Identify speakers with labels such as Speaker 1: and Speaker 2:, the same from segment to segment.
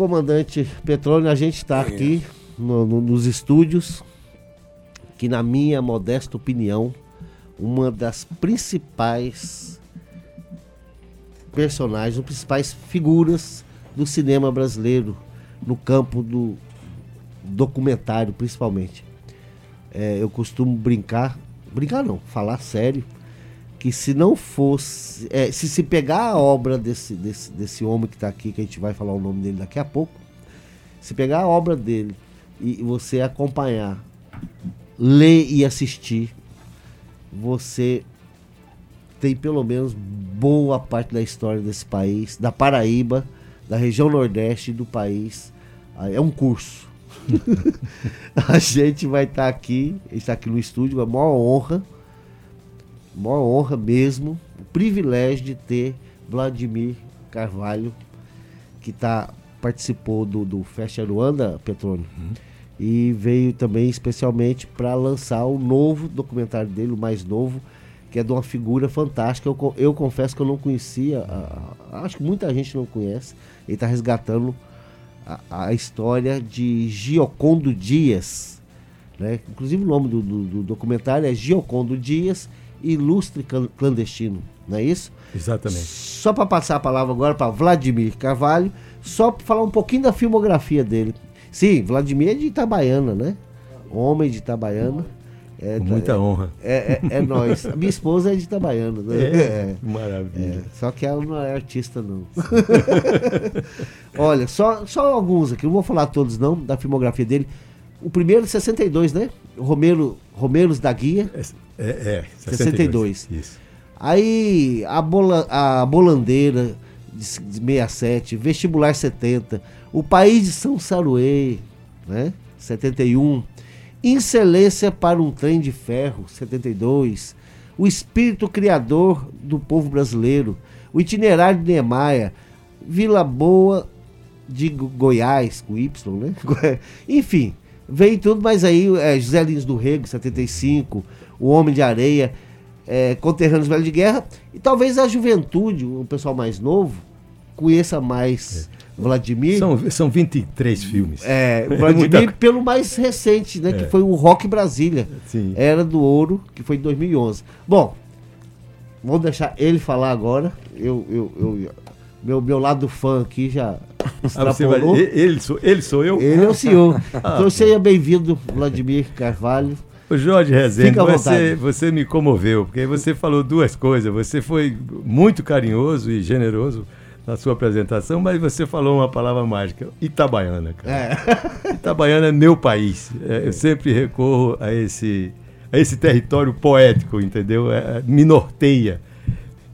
Speaker 1: comandante Petrônio, a gente está aqui no- no- nos estúdios, que na minha modesta opinião, uma das principais personagens, as principais figuras do cinema brasileiro, no campo do documentário principalmente. É, eu costumo brincar, brincar não, falar sério, que se não fosse, é, se se pegar a obra desse, desse, desse homem que está aqui, que a gente vai falar o nome dele daqui a pouco, se pegar a obra dele e você acompanhar, ler e assistir, você tem pelo menos boa parte da história desse país, da Paraíba, da região Nordeste do país. É um curso. a gente vai estar aqui, está aqui no estúdio, é uma honra, maior honra mesmo, o privilégio de ter Vladimir Carvalho, que tá, participou do, do Festa Aruanda, Petrônio, e veio também especialmente para lançar o novo documentário dele, o mais novo, que é de uma figura fantástica. Eu, eu confesso que eu não conhecia, a- a- acho que muita gente não conhece. Ele está resgatando a, a história de Giocondo Dias. Né? Inclusive o nome do, do- do documentário é Giocondo Dias, Ilustre Clan- Clandestino. Não é isso?
Speaker 2: Exatamente.
Speaker 1: Só para passar a palavra agora para Vladimir Carvalho, só para falar um pouquinho da filmografia dele. Sim, Vladimir é de Itabaiana, né? Homem de Itabaiana. É,
Speaker 2: Com muita honra.
Speaker 1: é, é, é nós. A minha esposa é de Itabaiana, né?
Speaker 2: É,
Speaker 1: É.
Speaker 2: maravilha.
Speaker 1: É, só que ela não é artista, não. Olha, só, só alguns aqui, não vou falar todos não, da filmografia dele. O primeiro, 62, né? Romero, Romeiros da Guia.
Speaker 2: É, é,
Speaker 1: 62.
Speaker 2: Isso.
Speaker 1: Aí, a, bola, a Bolandeira, de s- de 67, Vestibular 70, O País de São Saruê, né? 71, Excelência para um Trem de Ferro, 72, O Espírito Criador do Povo Brasileiro, O Itinerário de Niemeyer, Vila Boa de Go- Goiás, com Y, né? Enfim, veio tudo, mas aí é, José Lins do Rego, 75, O Homem de Areia, é, Conterrâneos Velho de Guerra, e talvez a juventude, o pessoal mais novo, conheça mais Vladimir.
Speaker 2: São, são 23 filmes.
Speaker 1: É, o
Speaker 2: É
Speaker 1: Vladimir pelo mais recente, né? Que
Speaker 2: É.
Speaker 1: foi o Rock Brasília.
Speaker 2: Sim.
Speaker 1: Era do Ouro, que foi em 2011. Bom, vamos deixar ele falar agora. Eu, eu, eu- meu, meu lado fã aqui já
Speaker 2: Ah, vai,
Speaker 1: extrapolou.
Speaker 2: e- ele, sou, ele sou eu?
Speaker 1: Ele é o senhor.
Speaker 2: Ah,
Speaker 1: Então seja bem-vindo, Vladimir Carvalho.
Speaker 2: Ô, Jorge Rezende, você, você me comoveu, porque você falou duas coisas. Você foi muito carinhoso e generoso na sua apresentação, mas você falou uma palavra mágica, Itabaiana, cara.
Speaker 1: É.
Speaker 2: Itabaiana é meu país. É, eu sempre recorro a esse, a esse território poético, entendeu? É, me norteia.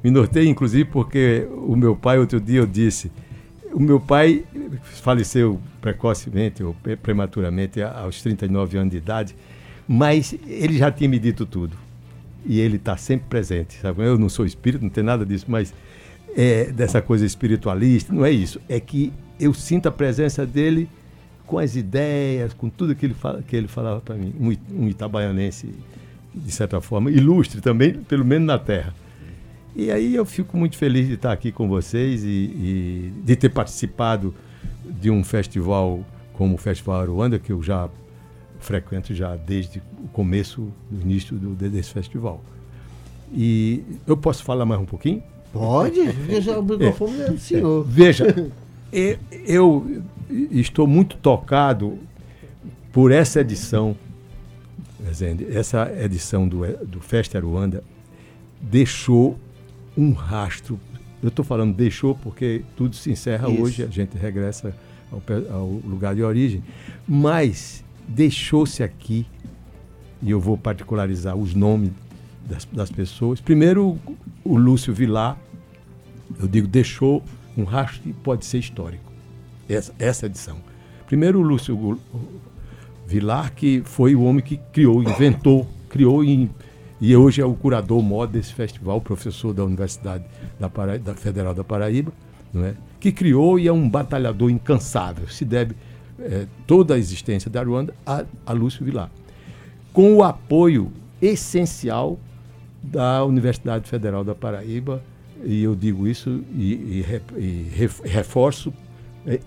Speaker 2: Me norteia, inclusive, porque o meu pai, outro dia eu disse, o meu pai faleceu precocemente ou pre- prematuramente aos 39 anos de idade, mas ele já tinha me dito tudo. E ele está sempre presente, sabe? Eu não sou espírito, não tem nada disso, mas é, dessa coisa espiritualista, não é isso. É que eu sinto a presença dele com as ideias, com tudo que ele, fala, que ele falava para mim. Um, itabaianense, de certa forma, ilustre também, pelo menos na terra. E aí eu fico muito feliz de estar aqui com vocês e, e de ter participado de um festival como o Festival Aruanda, que eu já frequento já desde o começo, do início do, desse festival. E eu posso falar mais um pouquinho?
Speaker 1: Pode? Já o microfone é do senhor.
Speaker 2: Veja, e- eu estou muito tocado por essa edição, essa edição do, do Festa Aruanda deixou um rastro. Eu estou falando deixou porque tudo se encerra
Speaker 1: Isso.
Speaker 2: hoje, a gente regressa ao, ao lugar de origem, mas deixou-se aqui, e eu vou particularizar os nomes das, das pessoas. Primeiro, o Lúcio Vilar, eu digo, deixou um rastro que pode ser histórico. Essa, essa edição. Primeiro, o Lúcio Vilar, que foi o homem que criou, inventou, criou e, e hoje é o curador maior desse festival, professor da Universidade da, da Federal da Paraíba, não é? que criou e é um batalhador incansável. Se deve eh, toda a existência da Ruanda a, a Lúcio Vilar. Com o apoio essencial da Universidade Federal da Paraíba, e eu digo isso e, e e ref- reforço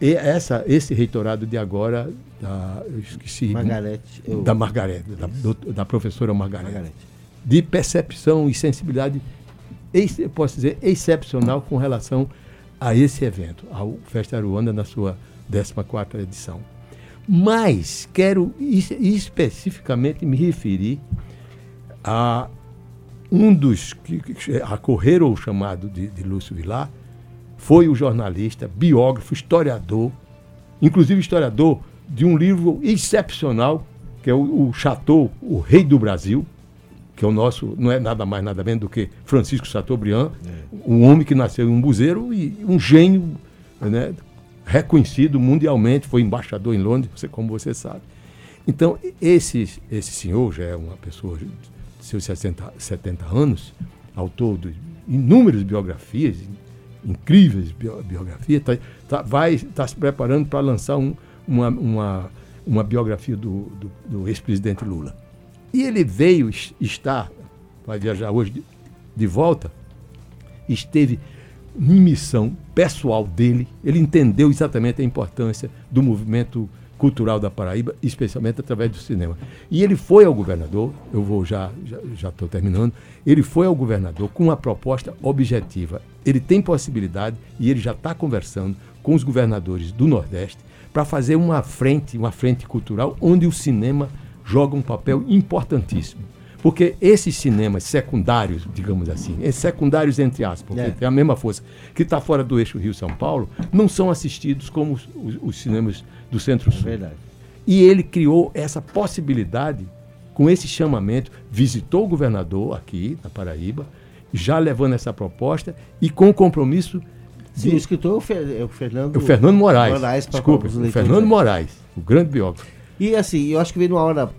Speaker 2: E essa, esse reitorado de agora, da, esqueci.
Speaker 1: Margarete. Eu...
Speaker 2: Da Margarete, da, do, da professora Margarete. Margarete. De percepção e sensibilidade, posso dizer, excepcional com relação a esse evento, ao Festa Aruanda na sua 14 edição. Mas quero especificamente me referir a um dos que, acorreram o chamado de, de Lúcio Vilar, foi o jornalista, biógrafo, historiador, inclusive historiador de um livro excepcional, que é o, o Chateau, o Rei do Brasil, que é o nosso, não é nada mais, nada menos do que Francisco Chateaubriand, é. um homem que nasceu em um buzeiro e um gênio né, reconhecido mundialmente, foi embaixador em Londres, você, como você sabe. Então, esse, esse senhor já é uma pessoa de seus 60, 70 anos, autor de inúmeras biografias, incríveis biografias, tá, tá, vai estar tá se preparando para lançar um, uma, uma, uma biografia do, do, do ex-presidente Lula. E ele veio estar, vai viajar hoje de, de volta, esteve em missão pessoal dele, ele entendeu exatamente a importância do movimento cultural da Paraíba, especialmente através do cinema. E ele foi ao governador, eu vou já já estou terminando, ele foi ao governador com uma proposta objetiva. Ele tem possibilidade e ele já está conversando com os governadores do Nordeste para fazer uma frente, uma frente cultural onde o cinema joga um papel importantíssimo. Porque esses cinemas secundários, digamos assim, secundários entre aspas, porque é. tem a mesma força, que está fora do eixo Rio-São Paulo, não são assistidos como os, os, os cinemas do Centro-Sul. É verdade. E ele criou essa possibilidade com esse chamamento, visitou o governador aqui na Paraíba, já levando essa proposta e com o compromisso
Speaker 1: Sim, o escritor é o Fernando,
Speaker 2: o Fernando Moraes. Moraes Desculpa, o Fernando Moraes, o grande biógrafo.
Speaker 1: E assim, eu acho que veio numa hora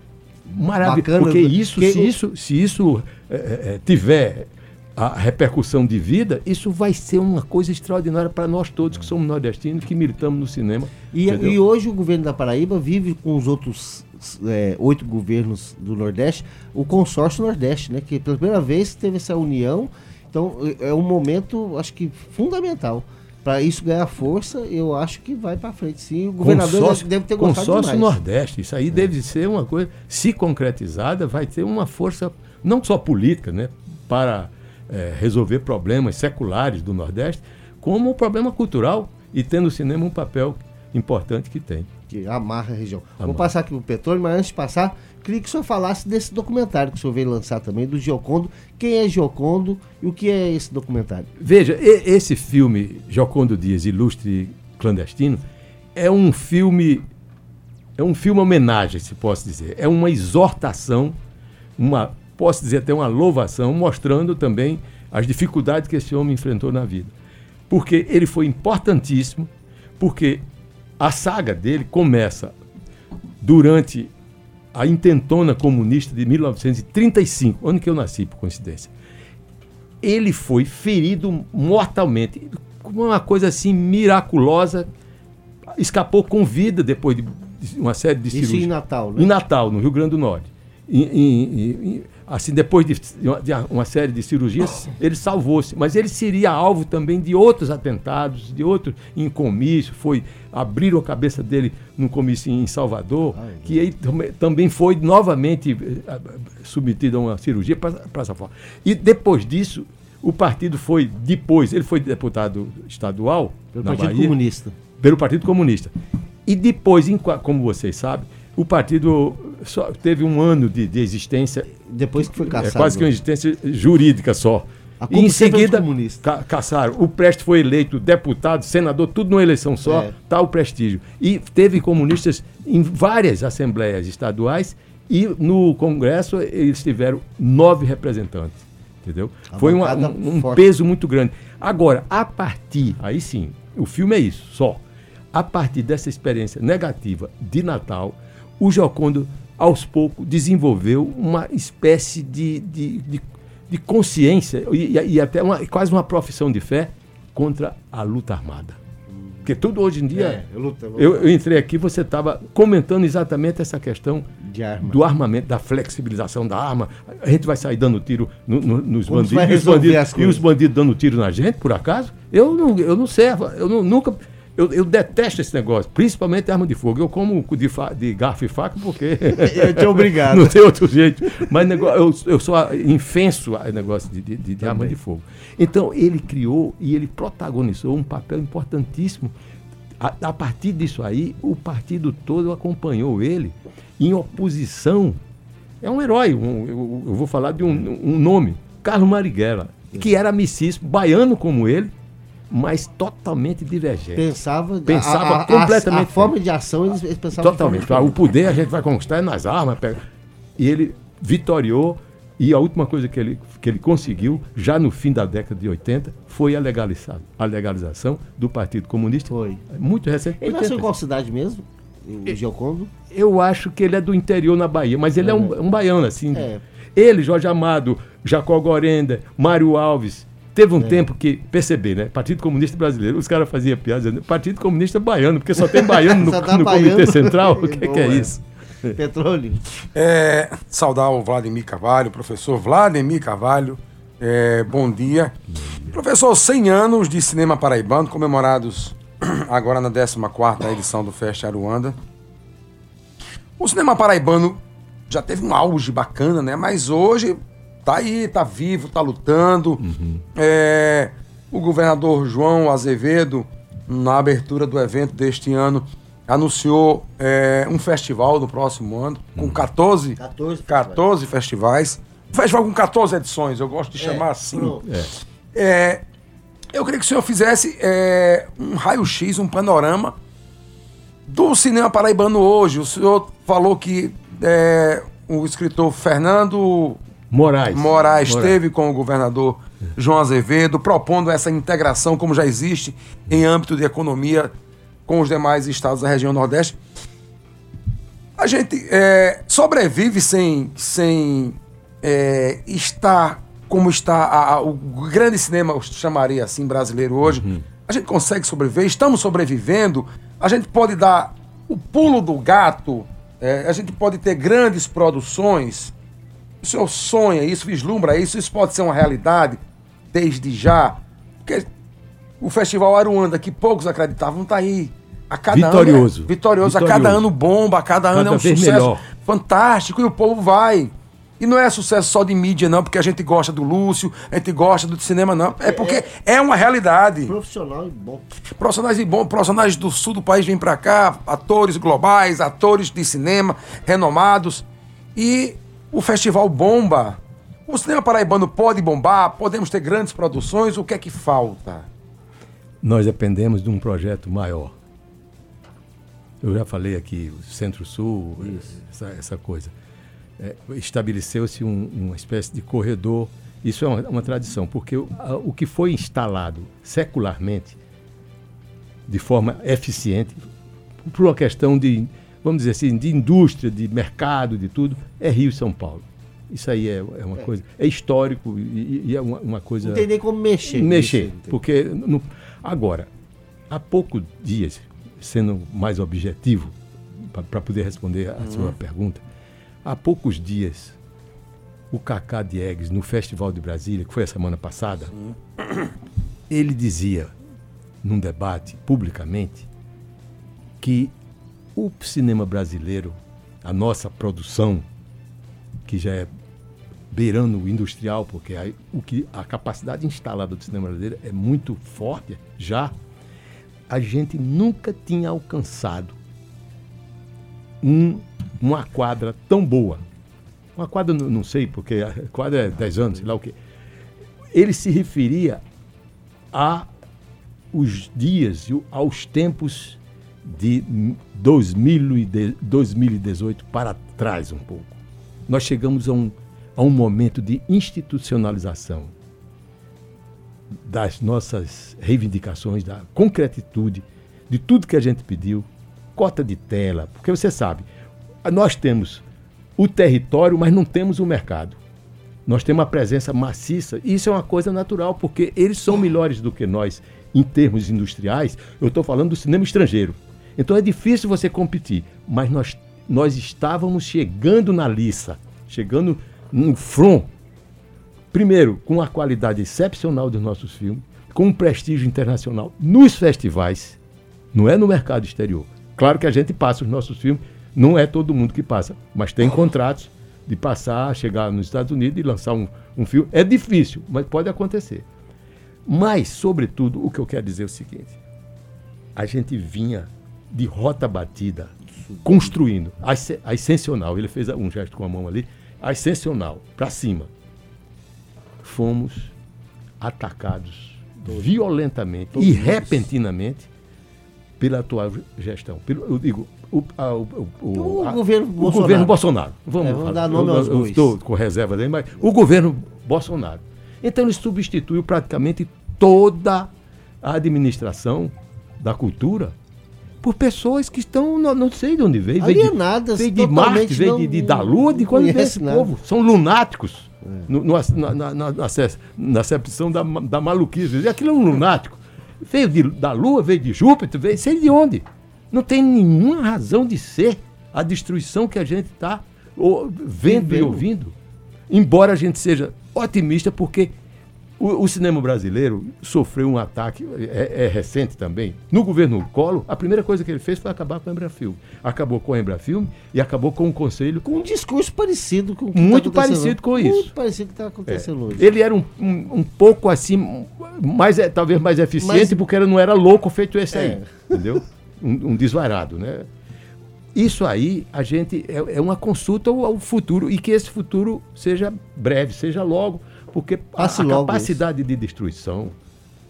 Speaker 2: maravilhosa, porque isso, se isso, se isso é, é, tiver a repercussão de vida, isso vai ser uma coisa extraordinária para nós todos que somos nordestinos, que militamos no cinema.
Speaker 1: E, e hoje o governo da Paraíba vive com os outros é, oito governos do Nordeste, o consórcio Nordeste, né? Que pela primeira vez teve essa união. Então é, é um momento, acho que fundamental. Para isso ganhar força, eu acho que vai para frente. Sim, o governador consórcio, deve ter gostado
Speaker 2: consórcio demais. Nordeste, isso aí é. deve ser uma coisa, se concretizada, vai ter uma força não só política, né, para é, resolver problemas seculares do Nordeste, como um problema cultural e tendo o cinema um papel importante que tem.
Speaker 1: Que amarra a região. Amarra. Vou passar aqui para o petróleo, mas antes de passar, queria que o senhor falasse desse documentário que o senhor veio lançar também, do Giocondo. Quem é Giocondo e o que é esse documentário?
Speaker 2: Veja, esse filme, Giocondo Dias, Ilustre Clandestino, é um filme. É um filme homenagem, se posso dizer. É uma exortação, uma posso dizer até uma louvação, mostrando também as dificuldades que esse homem enfrentou na vida. Porque ele foi importantíssimo, porque a saga dele começa durante a intentona comunista de 1935, ano que eu nasci, por coincidência. Ele foi ferido mortalmente, uma coisa assim miraculosa, escapou com vida depois de uma série de cirurgias.
Speaker 1: Isso em Natal, né?
Speaker 2: Em Natal, no Rio Grande do Norte. Em, em, em, assim, depois de uma, de uma, série de cirurgias, ele salvou-se. Mas ele seria alvo também de outros atentados, de outros em comício. Foi abriram a cabeça dele num comício em Salvador, Ai, que ele também foi novamente eh, submetido a uma cirurgia para essa forma. E depois disso, o partido foi, depois, ele foi deputado estadual
Speaker 1: pelo Partido Bahia, Comunista.
Speaker 2: Pelo Partido Comunista. E depois, como vocês sabem, o partido só teve um ano de, de existência.
Speaker 1: Depois que foi caçado.
Speaker 2: É quase que uma existência jurídica só. E em seguida, ca caçaram. O Prestes foi eleito deputado, senador, tudo numa eleição só, é. tá o prestígio. E teve comunistas em várias assembleias estaduais e no Congresso eles tiveram nove representantes. Entendeu? A foi uma, um, um peso muito grande. Agora, a partir, aí sim, o filme é isso, só. A partir dessa experiência negativa de Natal, o Jocondo, aos poucos, desenvolveu uma espécie de, de, de, de consciência e, e, até uma, quase uma profissão de fé contra a luta armada. Porque tudo hoje em dia. É, eu, luto, eu, luto. eu, eu, entrei aqui, você estava comentando exatamente essa questão arma. do armamento, da flexibilização da arma. A gente vai sair dando tiro no, no, nos bandidos. E os bandidos, e os bandidos dando tiro na gente, por acaso? Eu não, eu não sei. Eu não, nunca Eu, eu, detesto esse negócio, principalmente arma de fogo. Eu como de, de garfo e faca porque.
Speaker 1: eu te obrigado.
Speaker 2: Não tem outro jeito. Mas negócio, eu, eu sou infenso a negócio de, de, de arma de fogo. Então, ele criou e ele protagonizou um papel importantíssimo. A, a partir disso aí, o partido todo acompanhou ele em oposição. É um herói. Um, eu, eu, vou falar de um, um nome: Carlos Marighella, que era amicíssimo, baiano como ele mas totalmente divergente.
Speaker 1: Pensava,
Speaker 2: Pensava a, a, completamente. A, a
Speaker 1: forma de ação eles, eles pensavam.
Speaker 2: Totalmente. O poder a gente vai conquistar nas armas. Pega. E ele vitoriou. E a última coisa que ele, que ele conseguiu, já no fim da década de 80, foi a, legalização, a legalização do Partido Comunista.
Speaker 1: Foi.
Speaker 2: Muito recente.
Speaker 1: Ele nasceu em qual cidade mesmo? O Giocondo?
Speaker 2: Eu acho que ele é do interior na Bahia, mas ele é, é um, um, baiano, assim. É. Ele, Jorge Amado, Jacó Gorenda, Mário Alves, Teve um é. tempo que, perceber, né? Partido Comunista Brasileiro, os caras faziam piada dizendo Partido Comunista Baiano, porque só tem baiano no, tá no Comitê Central. O que, que é isso?
Speaker 1: Petróleo.
Speaker 3: É, saudar o Vladimir Carvalho, professor Vladimir Carvalho. É, bom dia. Professor, 100 anos de cinema paraibano, comemorados agora na 14 edição do Fest Aruanda. O cinema paraibano já teve um auge bacana, né? Mas hoje tá aí, tá vivo, tá lutando. Uhum. É, o governador João Azevedo, na abertura do evento deste ano, anunciou é, um festival no próximo ano, com 14, 14, 14 festivais. Um festival com 14 edições, eu gosto de é, chamar assim. É. é. eu queria que o senhor fizesse é, um raio-x, um panorama do cinema paraibano hoje. O senhor falou que é, o escritor Fernando
Speaker 2: Moraes.
Speaker 3: Moraes esteve com o governador João Azevedo, propondo essa integração, como já existe em âmbito de economia com os demais estados da região Nordeste. A gente é, sobrevive sem, sem é, estar como está a, a, o grande cinema, eu chamaria assim, brasileiro hoje. Uhum. A gente consegue sobreviver, estamos sobrevivendo. A gente pode dar o pulo do gato, é, a gente pode ter grandes produções o senhor sonha isso, vislumbra isso, isso pode ser uma realidade desde já. Porque o Festival Aruanda, que poucos acreditavam, está aí.
Speaker 2: A cada vitorioso.
Speaker 3: Ano é vitorioso. A cada ano bomba, a cada, cada ano é um sucesso melhor. fantástico e o povo vai. E não é sucesso só de mídia, não, porque a gente gosta do Lúcio, a gente gosta do cinema, não. É porque é, é uma realidade.
Speaker 1: Profissional e bom.
Speaker 3: Profissionais e bom, profissionais do sul do país vêm para cá, atores globais, atores de cinema renomados. E o festival bomba. O cinema paraibano pode bombar, podemos ter grandes produções, o que é que falta?
Speaker 2: Nós dependemos de um projeto maior. Eu já falei aqui, o Centro-Sul, essa, essa, coisa. É, Estabeleceu-se um, uma espécie de corredor. Isso é uma, uma tradição, porque o, a, o que foi instalado secularmente, de forma eficiente, por uma questão de vamos dizer assim, de indústria, de mercado, de tudo, é Rio e São Paulo. Isso aí é, é uma é. coisa. É histórico e, e é uma, uma, coisa.
Speaker 1: Não tem nem como mexer.
Speaker 2: Mexer. porque. No, agora, há poucos dias, sendo mais objetivo, para poder responder a uhum. sua pergunta, há poucos dias, o Cacá Diegues, no Festival de Brasília, que foi a semana passada, Sim. ele dizia, num debate publicamente, que o cinema brasileiro, a nossa produção, que já é beirando o industrial, porque a, o que, a capacidade instalada do cinema brasileiro é muito forte já, a gente nunca tinha alcançado um, uma quadra tão boa. Uma quadra, não sei, porque a quadra é 10 anos, sei lá o quê. Ele se referia a os dias, aos tempos de 2018 para trás um pouco. Nós chegamos a um, a um momento de institucionalização das nossas reivindicações, da concretitude, de tudo que a gente pediu, cota de tela, porque você sabe, nós temos o território, mas não temos o mercado. Nós temos uma presença maciça, e isso é uma coisa natural, porque eles são melhores do que nós em termos industriais. Eu estou falando do cinema estrangeiro. Então é difícil você competir, mas nós, nós estávamos chegando na liça, chegando no front. Primeiro, com a qualidade excepcional dos nossos filmes, com um prestígio internacional nos festivais. Não é no mercado exterior. Claro que a gente passa os nossos filmes, não é todo mundo que passa, mas tem contratos de passar, chegar nos Estados Unidos e lançar um, um filme. É difícil, mas pode acontecer. Mas, sobretudo, o que eu quero dizer é o seguinte: a gente vinha de rota batida, construindo. A, ascensional, ele fez um gesto com a mão ali, a ascensional, para cima. Fomos atacados violentamente Todos e repentinamente pela atual gestão. Pelo, eu digo, o, a, o, o, a, governo, o Bolsonaro. governo Bolsonaro. Vamos, é, vamos dar nome eu, aos eu, estou com reserva aí, mas o governo Bolsonaro. Então ele substituiu praticamente toda a administração da cultura por pessoas que estão, não, não sei de onde veio.
Speaker 1: Alienadas,
Speaker 2: veio de, veio de Marte, veio de, de, da Lua, de quando veio esse nada. povo. São lunáticos. É. No, no, na, na, na, na acepção da, da maluquice. Aquilo é um lunático. Veio de, da Lua, veio de Júpiter, veio sei de onde. Não tem nenhuma razão de ser a destruição que a gente está vendo e ouvindo. Embora a gente seja otimista, porque o, o, cinema brasileiro sofreu um ataque, é, é, recente também. No governo Collor, a primeira coisa que ele fez foi acabar com a Embrafilme. Acabou com a Embrafilme e acabou com o conselho.
Speaker 1: Com um discurso parecido com o
Speaker 2: que tá Muito tá parecido com isso. Muito
Speaker 1: parecido com o que está acontecendo
Speaker 2: é.
Speaker 1: hoje.
Speaker 2: Ele era um, um, um pouco assim, mais, é, talvez mais eficiente, Mas, porque ele não era louco feito esse aí. É. Entendeu? Um, um desvarado, né? Isso aí, a gente é, é uma consulta ao, ao, futuro e que esse futuro seja breve, seja logo, porque a, a capacidade isso. de destruição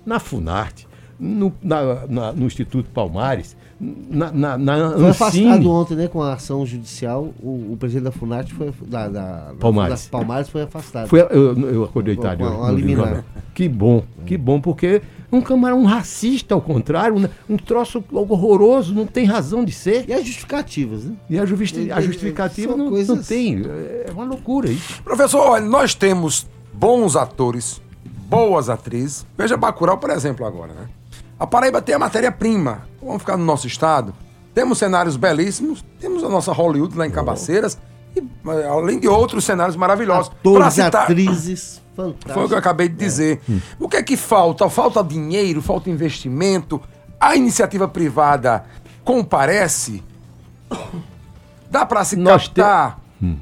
Speaker 2: na Funarte, no, na, na, no Instituto Palmares, na, na, na
Speaker 1: Foi afastado ontem, né, com a ação judicial, o, o presidente da Funarte foi da, da
Speaker 2: Palmares.
Speaker 1: Da Palmares foi afastado.
Speaker 2: Foi, eu, eu acordei tarde. Que bom, que bom, porque um camarão um racista, ao contrário, um, um troço horroroso, não tem razão de ser.
Speaker 1: E as justificativas, né?
Speaker 2: E a, justi a justificativa não, coisas... não tem. É uma loucura isso.
Speaker 3: Professor, olha, nós temos bons atores, boas atrizes. Veja Bacurau, por exemplo, agora, né? A Paraíba tem a matéria-prima. Vamos ficar no nosso estado. Temos cenários belíssimos, temos a nossa Hollywood lá em Cabaceiras, e, eh, além de outros cenários maravilhosos.
Speaker 1: Atores, citar... atrizes, fantásticos.
Speaker 3: Foi o que eu acabei de dizer. É. O que é que falta? Falta dinheiro, falta investimento. A iniciativa privada comparece? Dá para se Nós captar? Te... Hum.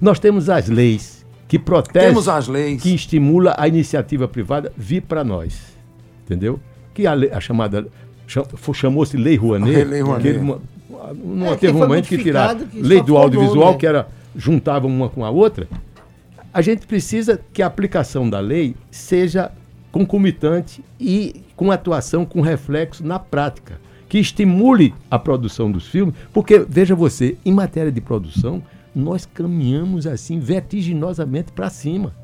Speaker 2: Nós temos as leis que protege,
Speaker 3: Temos as leis.
Speaker 2: que estimula a iniciativa privada vir para nós. Entendeu? Que a, a chamada chamou-se Lei Rouanet. Lei Rouanet. Não, não é, teve um momento que tirar lei do audiovisual, né? que era juntava uma com a outra. A gente precisa que a aplicação da lei seja concomitante e com atuação, com reflexo na prática, que estimule a produção dos filmes, porque veja você, em matéria de produção, nós caminhamos assim vertiginosamente para cima.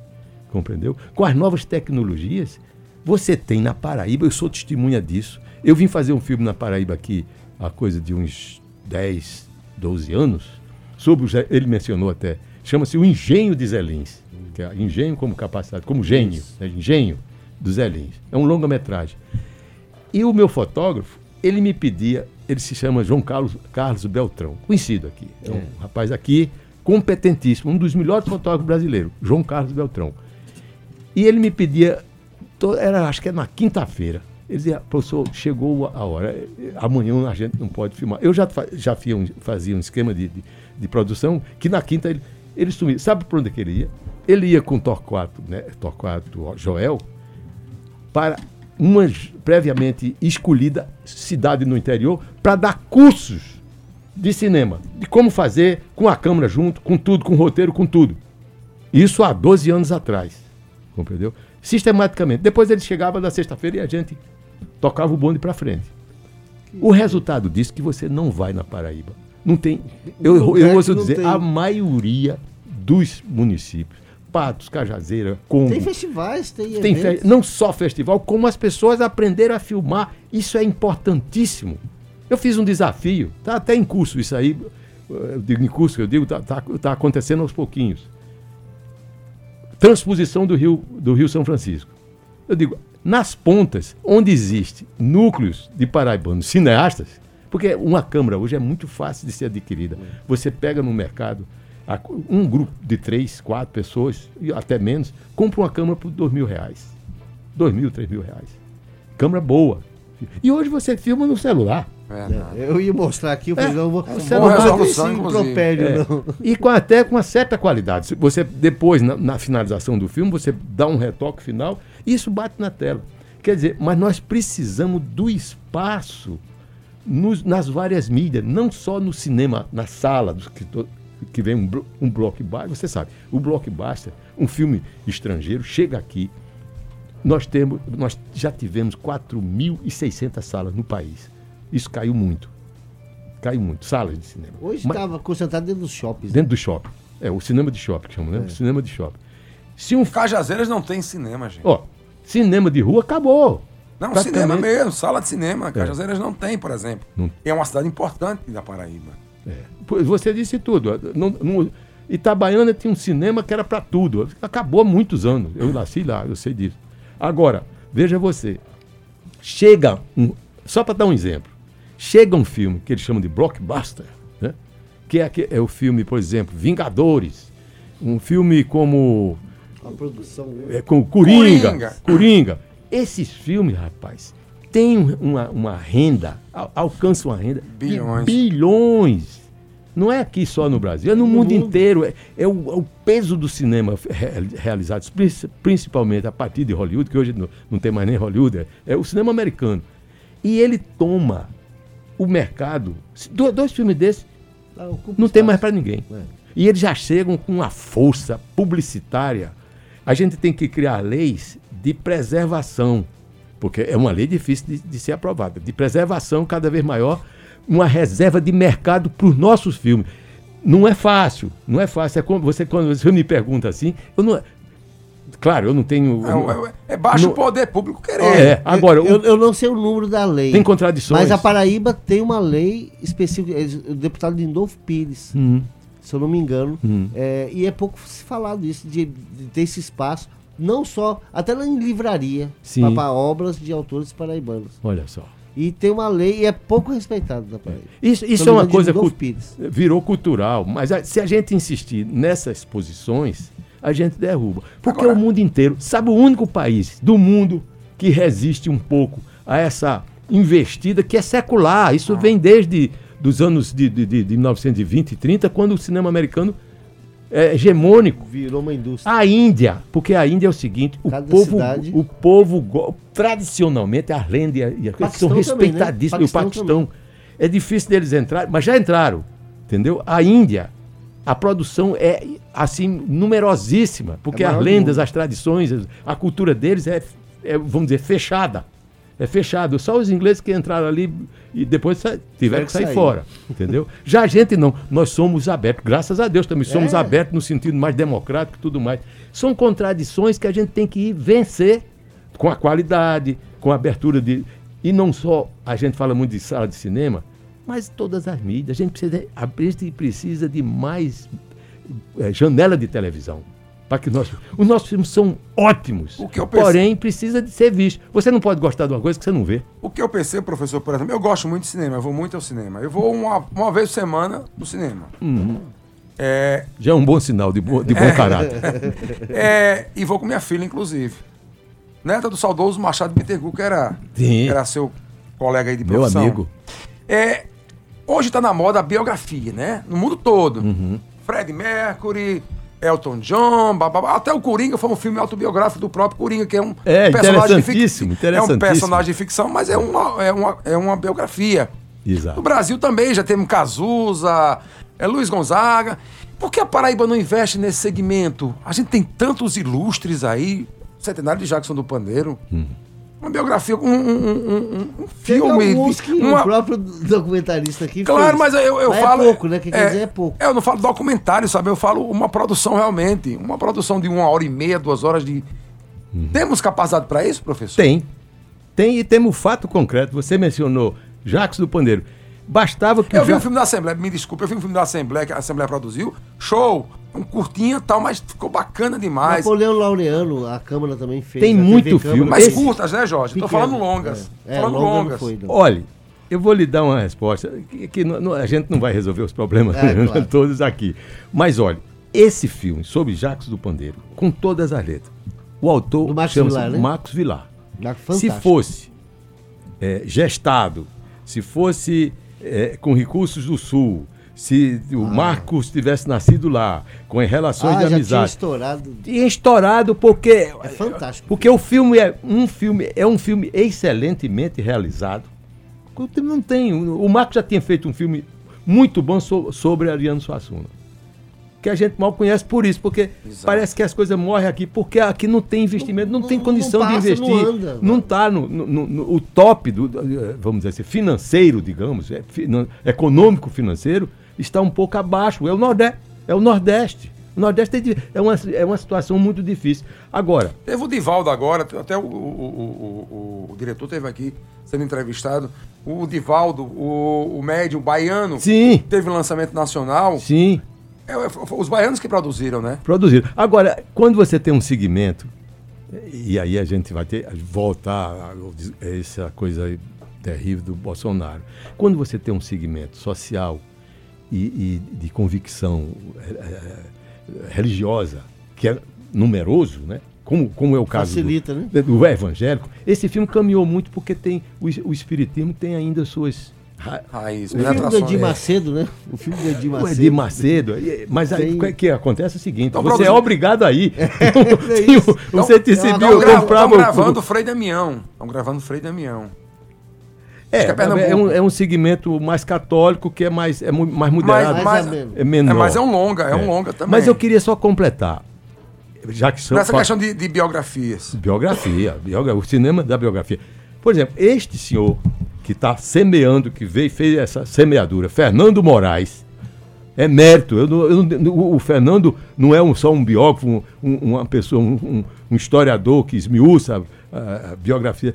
Speaker 2: Compreendeu? Com as novas tecnologias, você tem na Paraíba, eu sou testemunha disso. Eu vim fazer um filme na Paraíba aqui há coisa de uns 10, 12 anos, sobre o, ele mencionou até, chama-se o Engenho de Zé Lins, que é engenho como capacidade, como gênio, né? engenho do Zé Lins. É um longa-metragem. E o meu fotógrafo, ele me pedia ele se chama João Carlos, Carlos Beltrão, conhecido aqui. É um é. rapaz aqui competentíssimo, um dos melhores fotógrafos brasileiros, João Carlos Beltrão. E ele me pedia, era, acho que era na quinta-feira, ele dizia, professor, chegou a hora, amanhã a gente não pode filmar. Eu já, já fazia um esquema de, de, de, produção que na quinta ele, ele sumia. Sabe por onde que ele ia? Ele ia com Torquato, né, Torquato Joel, para uma previamente escolhida cidade no interior para dar cursos de cinema, de como fazer com a câmera junto, com tudo, com o roteiro, com tudo. Isso há 12 anos atrás. Compreendeu? Sistematicamente. Depois ele chegava na sexta-feira e a gente tocava o bonde para frente. O resultado disso é que você não vai na Paraíba. Não tem. Eu, eu ouço dizer, tem. a maioria dos municípios Patos, Cajazeira, Congo.
Speaker 1: Tem festivais, tem,
Speaker 2: tem fe... Não só festival, como as pessoas aprenderam a filmar. Isso é importantíssimo. Eu fiz um desafio, tá até em curso isso aí. Eu digo em curso, eu digo, tá, tá, tá acontecendo aos pouquinhos. Transposição do Rio, do Rio São Francisco. Eu digo, nas pontas, onde existe núcleos de paraibanos cineastas, porque uma câmera hoje é muito fácil de ser adquirida. Você pega no mercado, um grupo de três, quatro pessoas, e até menos, compra uma câmera por dois mil reais. Dois mil, três mil reais. Câmera boa. E hoje você filma no celular.
Speaker 3: Verdade.
Speaker 1: Eu ia mostrar aqui, eu falei,
Speaker 2: É,
Speaker 1: não, vou,
Speaker 2: é
Speaker 1: o
Speaker 2: uma
Speaker 1: celular não
Speaker 3: resolução,
Speaker 1: impropério,
Speaker 2: É.
Speaker 1: não.
Speaker 2: E com até com uma certa qualidade. Se Você depois, na, na finalização do filme, você dá um retoque final e isso bate na tela. Quer dizer, mas nós precisamos do espaço nos- nas várias mídias, não só no cinema, na sala, dos que, que vem um, um blockbuster. Você sabe, o blockbuster, um filme estrangeiro, chega aqui. Nós, temos, nós já tivemos 4.600 salas no país. Isso caiu muito. Caiu muito. Salas de cinema.
Speaker 1: Hoje estava concentrado dentro dos shoppings.
Speaker 2: Dentro do shopping. É, o cinema de shopping que chama, né?
Speaker 1: É.
Speaker 2: O cinema de shopping. Se um.
Speaker 3: Cajazeiras não tem cinema, gente.
Speaker 2: Ó, cinema de rua acabou.
Speaker 3: Não, cinema mesmo, sala de cinema. Cajazeiras não tem, por exemplo.
Speaker 2: Não.
Speaker 3: É uma cidade importante da Paraíba.
Speaker 2: É. Você disse tudo. Não, não- Itabaiana tinha um cinema que era para tudo. Acabou há muitos anos. Eu nasci lá, eu sei disso. Agora, veja você. Chega um. Só para dar um exemplo. Chega um filme que eles chamam de blockbuster, né? que é, que é o filme, por exemplo, Vingadores. Um filme como
Speaker 1: A produção.
Speaker 2: é, com Coringa,
Speaker 3: Coringa.
Speaker 2: Coringa. Esses filmes, rapaz, têm uma, uma renda, al- alcançam uma renda
Speaker 3: Bilhões.
Speaker 2: de bilhões. Não é aqui só no Brasil, é no, mundo, inteiro. É, é o, é o peso do cinema re- realizado, princi- principalmente a partir de Hollywood, que hoje não, não tem mais nem Hollywood, é, é o cinema americano. E ele toma o mercado. do- Dois filmes desses
Speaker 1: Ah, ocupa
Speaker 2: não tem mais para ninguém.
Speaker 1: É.
Speaker 2: E eles já chegam com uma força publicitária. A gente tem que criar leis de preservação, porque é uma lei difícil de, de ser aprovada, de preservação cada vez maior, uma reserva de mercado para os nossos filmes. Não é fácil, não é fácil. É como você quando você me pergunta assim, eu não, claro, eu não tenho.
Speaker 3: É, é- é baixo
Speaker 2: Não-
Speaker 3: o poder público querer.
Speaker 2: É, agora,
Speaker 1: eu, eu não sei o número da lei.
Speaker 2: tem contradições.
Speaker 1: Mas a Paraíba tem uma lei específica. é, O deputado Lindolfo Pires,
Speaker 2: Hum,
Speaker 1: se eu não me engano.
Speaker 2: hum.
Speaker 1: é, e é pouco se falado isso, de, de ter esse espaço. Não só, até lá em livraria, para obras de autores paraibanos.
Speaker 2: Olha só.
Speaker 1: E tem uma lei e é pouco respeitado na Paraíba.
Speaker 2: Isso, isso é uma coisa
Speaker 1: Pires.
Speaker 2: virou cultural, mas a- se a gente insistir nessas posições, a gente derruba. Porque
Speaker 3: Agora-
Speaker 2: o mundo inteiro, sabe o único país do mundo que resiste um pouco a essa investida que é secular. Isso vem desde dos anos de, de, de, de 1920 e 30, quando o cinema americano é hegemônico.
Speaker 1: Virou uma indústria.
Speaker 2: A Índia, porque a Índia é o seguinte, o
Speaker 1: Cada
Speaker 2: povo,
Speaker 1: cidade-
Speaker 2: o povo tradicionalmente a lenda e a, são
Speaker 1: Paquistão também, né?
Speaker 2: respeitadíssimos. E o
Speaker 1: Paquistão
Speaker 2: Paquistão é difícil deles entrarem, mas já entraram, entendeu? A Índia, a produção é assim numerosíssima, porque
Speaker 1: É
Speaker 2: as lendas, as tradições, a cultura deles é, é, vamos dizer, fechada. É fechado. Só os ingleses que entraram ali e depois tiveram que sair
Speaker 1: sair.
Speaker 2: fora. Entendeu? Já a gente não. Nós somos abertos. Graças a Deus também somos
Speaker 1: É.
Speaker 2: abertos no sentido mais democrático e tudo mais. São contradições que a gente tem que ir vencer com a qualidade, com a abertura de. E não só a gente fala muito de sala de cinema, mas todas as mídias. A gente precisa, de- a gente precisa de mais eh, janela de televisão. Para que nós, os nossos filmes são ótimos,
Speaker 3: O que eu
Speaker 2: porém precisa de ser visto. Você não pode gostar de uma coisa que você não vê.
Speaker 3: O que eu percebo, professor, por exemplo, eu gosto muito de cinema, eu vou muito ao cinema. Eu vou uma, uma vez por semana no cinema. É,
Speaker 2: Já é um bom sinal de, bo- de bom caráter.
Speaker 3: é, e vou com minha filha, inclusive. Neta do saudoso Machado Bittencourt, que era,
Speaker 2: Sim.
Speaker 3: era seu colega aí de
Speaker 2: Meu
Speaker 3: profissão.
Speaker 2: amigo.
Speaker 3: É, hoje está na moda a biografia, né? No mundo todo.
Speaker 2: Uhum.
Speaker 3: Fred Mercury, Elton John, bababá. até o Coringa foi um filme autobiográfico do próprio Coringa, que é um
Speaker 2: É,
Speaker 3: personagem de
Speaker 2: interessantíssimo,
Speaker 3: fic- É um
Speaker 2: interessantíssimo.
Speaker 3: personagem de ficção, mas é uma, é uma, é uma biografia. No
Speaker 2: Exato.
Speaker 3: Brasil também já temos Cazuza, é, Luiz Gonzaga. Por que a Paraíba não investe nesse segmento? A gente tem tantos ilustres aí. Centenário de Jackson do Pandeiro.
Speaker 2: Hum.
Speaker 3: Uma biografia, um, um, um, um- um filme.
Speaker 1: alguns que
Speaker 3: uma-
Speaker 1: o próprio documentarista aqui
Speaker 3: Claro,
Speaker 1: fez.
Speaker 3: mas eu, eu
Speaker 1: Mas
Speaker 3: falo.
Speaker 1: É pouco, né? Que quer dizer é pouco.
Speaker 3: Eu não falo documentário, sabe? Eu falo uma produção realmente. Uma produção de uma hora e meia, duas horas de. Temos capacidade para isso, professor?
Speaker 2: Tem. Tem e temos fato concreto. Você mencionou Jacques do Pandeiro. Bastava que
Speaker 3: Eu
Speaker 2: o
Speaker 3: vi um
Speaker 2: Ja-
Speaker 3: filme da Assembleia, me desculpe, eu vi um filme da Assembleia que a Assembleia produziu. Show! Um curtinho e tal, mas ficou bacana demais.
Speaker 1: Napoleão Laureano, a Câmara também fez.
Speaker 2: Tem muito
Speaker 1: Câmara.
Speaker 2: filme.
Speaker 3: Mas curtas, né, Jorge? Tô
Speaker 1: Pequeno.
Speaker 3: falando longas.
Speaker 1: É,
Speaker 3: falando
Speaker 1: longa
Speaker 3: longas.
Speaker 1: foi.
Speaker 2: Olha, eu vou lhe dar uma resposta que, que não- a gente não vai resolver os problemas
Speaker 1: É, claro.
Speaker 2: todos aqui. Mas olha, esse filme sobre Jacques do Pandeiro, com todas as letras, o autor
Speaker 1: Marcos
Speaker 2: chama-se
Speaker 1: Vilar, né?
Speaker 2: Marcos Vilar.
Speaker 1: Dá
Speaker 2: Se
Speaker 1: fantástico.
Speaker 2: fosse é, gestado, se fosse é, com recursos do Sul, se o
Speaker 1: Ah.
Speaker 2: Marcos tivesse nascido lá, com relações
Speaker 1: Ah,
Speaker 2: de
Speaker 1: já tinha
Speaker 2: amizade.
Speaker 1: estourado.
Speaker 2: Tinha estourado porque
Speaker 1: É fantástico.
Speaker 2: porque o filme é um filme é um filme excelentemente realizado. Não tem, o Marcos já tinha feito um filme muito bom so- sobre Ariano Suassuna. Que a gente mal conhece por isso, porque
Speaker 3: Exato.
Speaker 2: parece que as coisas morrem aqui, porque aqui não tem investimento, não,
Speaker 1: Não-
Speaker 2: tem condição
Speaker 1: não
Speaker 2: de
Speaker 1: passa,
Speaker 2: investir.
Speaker 1: não anda.
Speaker 2: Não está no, no- no- no- o top do, vamos dizer assim, financeiro, digamos, é, finan- econômico financeiro, está um pouco abaixo. É o Nordeste. É o Nordeste. O Nordeste é, uma, é uma situação muito difícil. Agora,
Speaker 3: Teve o Divaldo agora, até o, o, o- o- diretor teve aqui sendo entrevistado. O Divaldo, o, o médium baiano,
Speaker 2: sim,
Speaker 3: teve um lançamento nacional.
Speaker 2: sim,
Speaker 3: É, é, os baianos que produziram, né?
Speaker 2: produziram. Agora, quando você tem um segmento, e aí a gente vai ter voltar a, essa coisa terrível do Bolsonaro. Quando você tem um segmento social e, e de convicção eh, eh, religiosa, que é numeroso, né? Como, como é o caso do-
Speaker 1: Facilita, né?
Speaker 2: do evangélico, esse filme caminhou muito porque tem o, o espiritismo tem ainda suas ra-
Speaker 3: Raiz,
Speaker 1: O filme do. Edir Macedo, né? O filme do Edir
Speaker 2: o
Speaker 1: Macedo.
Speaker 2: Edir Macedo. Mas aí,
Speaker 1: Tem-
Speaker 2: o que acontece é o seguinte:
Speaker 3: Então,
Speaker 2: você é obrigado a ir.
Speaker 1: é
Speaker 2: Tem o-
Speaker 1: isso.
Speaker 2: o CTCB,
Speaker 3: Estão
Speaker 2: o-
Speaker 3: gravando o Frei Damião. Estão gravando o Frei Damião.
Speaker 2: É,
Speaker 3: é
Speaker 2: é, um, é um segmento mais católico que é mais, é mais
Speaker 3: Mas,
Speaker 2: moderado.
Speaker 3: mas,
Speaker 2: é menor.
Speaker 3: é, mas é um longa, é, um longa também.
Speaker 2: Mas eu queria só completar. Já que são.
Speaker 3: Nessa
Speaker 2: fa-
Speaker 3: questão de, de biografias.
Speaker 2: Biografia, biogra- o cinema da biografia. Por exemplo, este senhor que está semeando, que veio e fez essa semeadura, Fernando Moraes, é mérito. Eu eu não- o, Fernando não é um- só um biógrafo, um- um- uma pessoa, um, um- historiador que esmiuça a, a biografia.